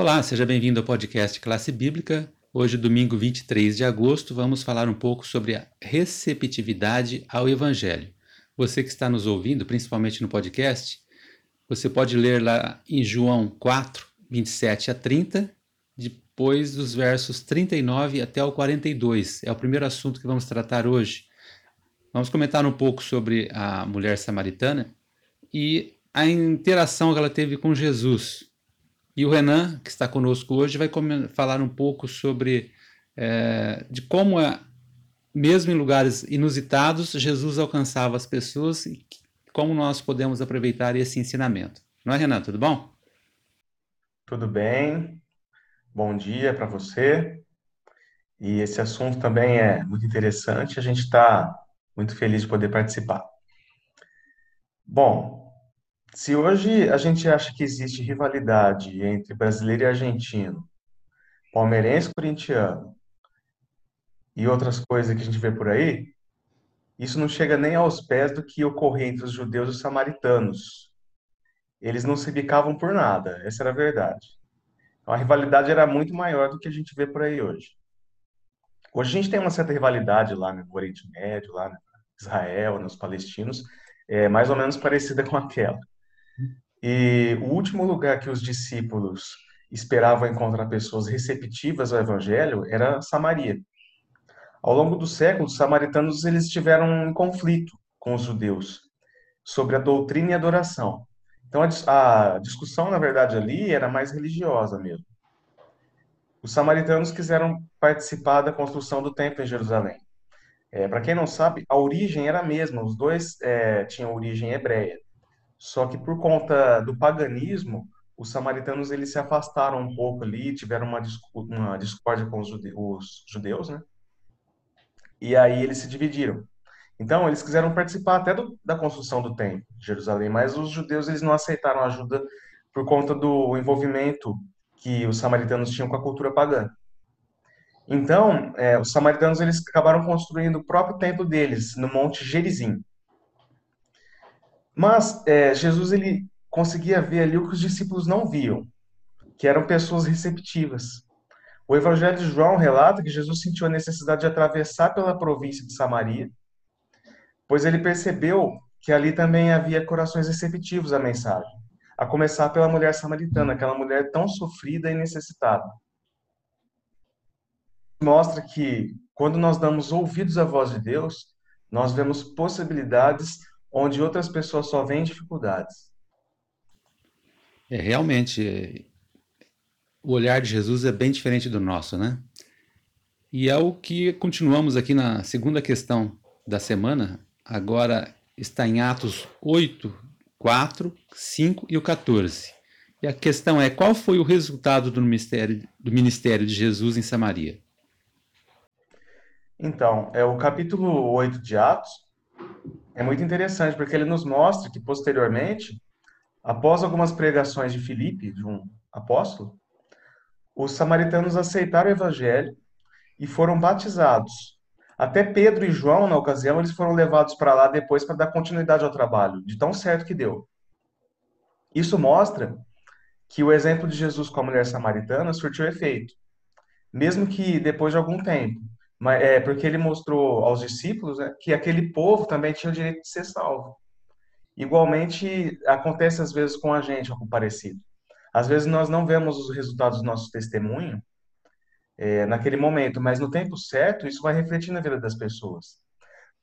Olá, seja bem-vindo ao podcast Classe Bíblica. Hoje, domingo 23 de agosto, vamos falar um pouco sobre a receptividade ao Evangelho. Você que está nos ouvindo, principalmente no podcast, você pode ler lá em João 4, 27 a 30, depois dos versos 39 até o 42. É o primeiro assunto que vamos tratar hoje. Vamos comentar um pouco sobre a mulher samaritana e a interação que ela teve com Jesus. E o Renan, que está conosco hoje, vai falar um pouco sobre é, de como, é, mesmo em lugares inusitados, Jesus alcançava as pessoas e como nós podemos aproveitar esse ensinamento. Não é, Renan? Tudo bom? Tudo bem. Bom dia para você. E esse assunto também é muito interessante. A gente está muito feliz de poder participar. Bom, se hoje a gente acha que existe rivalidade entre brasileiro e argentino, palmeirense e corintiano e outras coisas que a gente vê por aí, isso não chega nem aos pés do que ocorria entre os judeus e os samaritanos. Eles não se bicavam por nada, essa era a verdade. Então, a rivalidade era muito maior do que a gente vê por aí hoje. Hoje a gente tem uma certa rivalidade lá no Oriente Médio, lá no Israel, nos palestinos, é mais ou menos parecida com aquela. E o último lugar que os discípulos esperavam encontrar pessoas receptivas ao evangelho era Samaria. Ao longo dos séculos, os samaritanos eles tiveram um conflito com os judeus sobre a doutrina e adoração. Então a, a discussão, na verdade, ali era mais religiosa mesmo. Os samaritanos quiseram participar da construção do templo em Jerusalém. É, Para quem não sabe, a origem era a mesma, os dois é, tinham origem hebreia. Só que por conta do paganismo, os samaritanos eles se afastaram um pouco ali, tiveram uma, uma discórdia com os, jude os judeus, né? E aí eles se dividiram. Então eles quiseram participar até do, da construção do templo de Jerusalém, mas os judeus eles não aceitaram ajuda por conta do envolvimento que os samaritanos tinham com a cultura pagã. Então, é, os samaritanos eles acabaram construindo o próprio templo deles no Monte Gerizim. Mas é, Jesus ele conseguia ver ali o que os discípulos não viam, que eram pessoas receptivas. O Evangelho de João relata que Jesus sentiu a necessidade de atravessar pela província de Samaria, pois ele percebeu que ali também havia corações receptivos à mensagem, a começar pela mulher samaritana, aquela mulher tão sofrida e necessitada. Mostra que quando nós damos ouvidos à voz de Deus, nós vemos possibilidades onde outras pessoas só veem dificuldades. É, realmente, é, o olhar de Jesus é bem diferente do nosso, né? E é o que continuamos aqui na segunda questão da semana, agora está em Atos 8, 4, 5 e o 14. E a questão é: qual foi o resultado do ministério, do ministério de Jesus em Samaria? Então, é o capítulo 8 de Atos é muito interessante, porque ele nos mostra que, posteriormente, após algumas pregações de Filipe, de um apóstolo, os samaritanos aceitaram o evangelho e foram batizados. Até Pedro e João, na ocasião, eles foram levados para lá depois para dar continuidade ao trabalho, de tão certo que deu. Isso mostra que o exemplo de Jesus com a mulher samaritana surtiu efeito. Mesmo que depois de algum tempo, mas, é, porque ele mostrou aos discípulos né, que aquele povo também tinha o direito de ser salvo. Igualmente, acontece às vezes com a gente, algo parecido. Às vezes nós não vemos os resultados do nosso testemunho é, naquele momento, mas no tempo certo, isso vai refletir na vida das pessoas.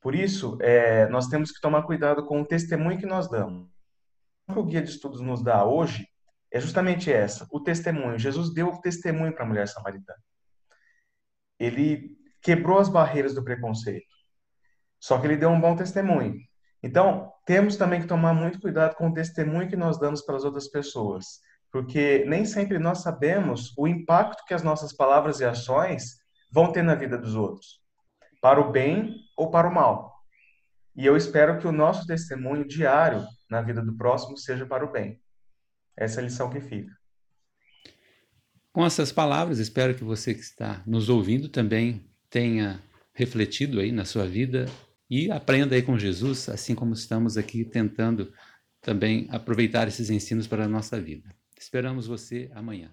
Por isso, é, nós temos que tomar cuidado com o testemunho que nós damos. O que o guia de estudos nos dá hoje é justamente essa, o testemunho. Jesus deu o testemunho para a mulher samaritana. Ele quebrou as barreiras do preconceito. Só que ele deu um bom testemunho. Então, temos também que tomar muito cuidado com o testemunho que nós damos para as outras pessoas, porque nem sempre nós sabemos o impacto que as nossas palavras e ações vão ter na vida dos outros, para o bem ou para o mal. E eu espero que o nosso testemunho diário na vida do próximo seja para o bem. Essa é a lição que fica. Com essas palavras, espero que você que está nos ouvindo também tenha refletido aí na sua vida e aprenda aí com Jesus, assim como estamos aqui tentando também aproveitar esses ensinos para a nossa vida. Esperamos você amanhã.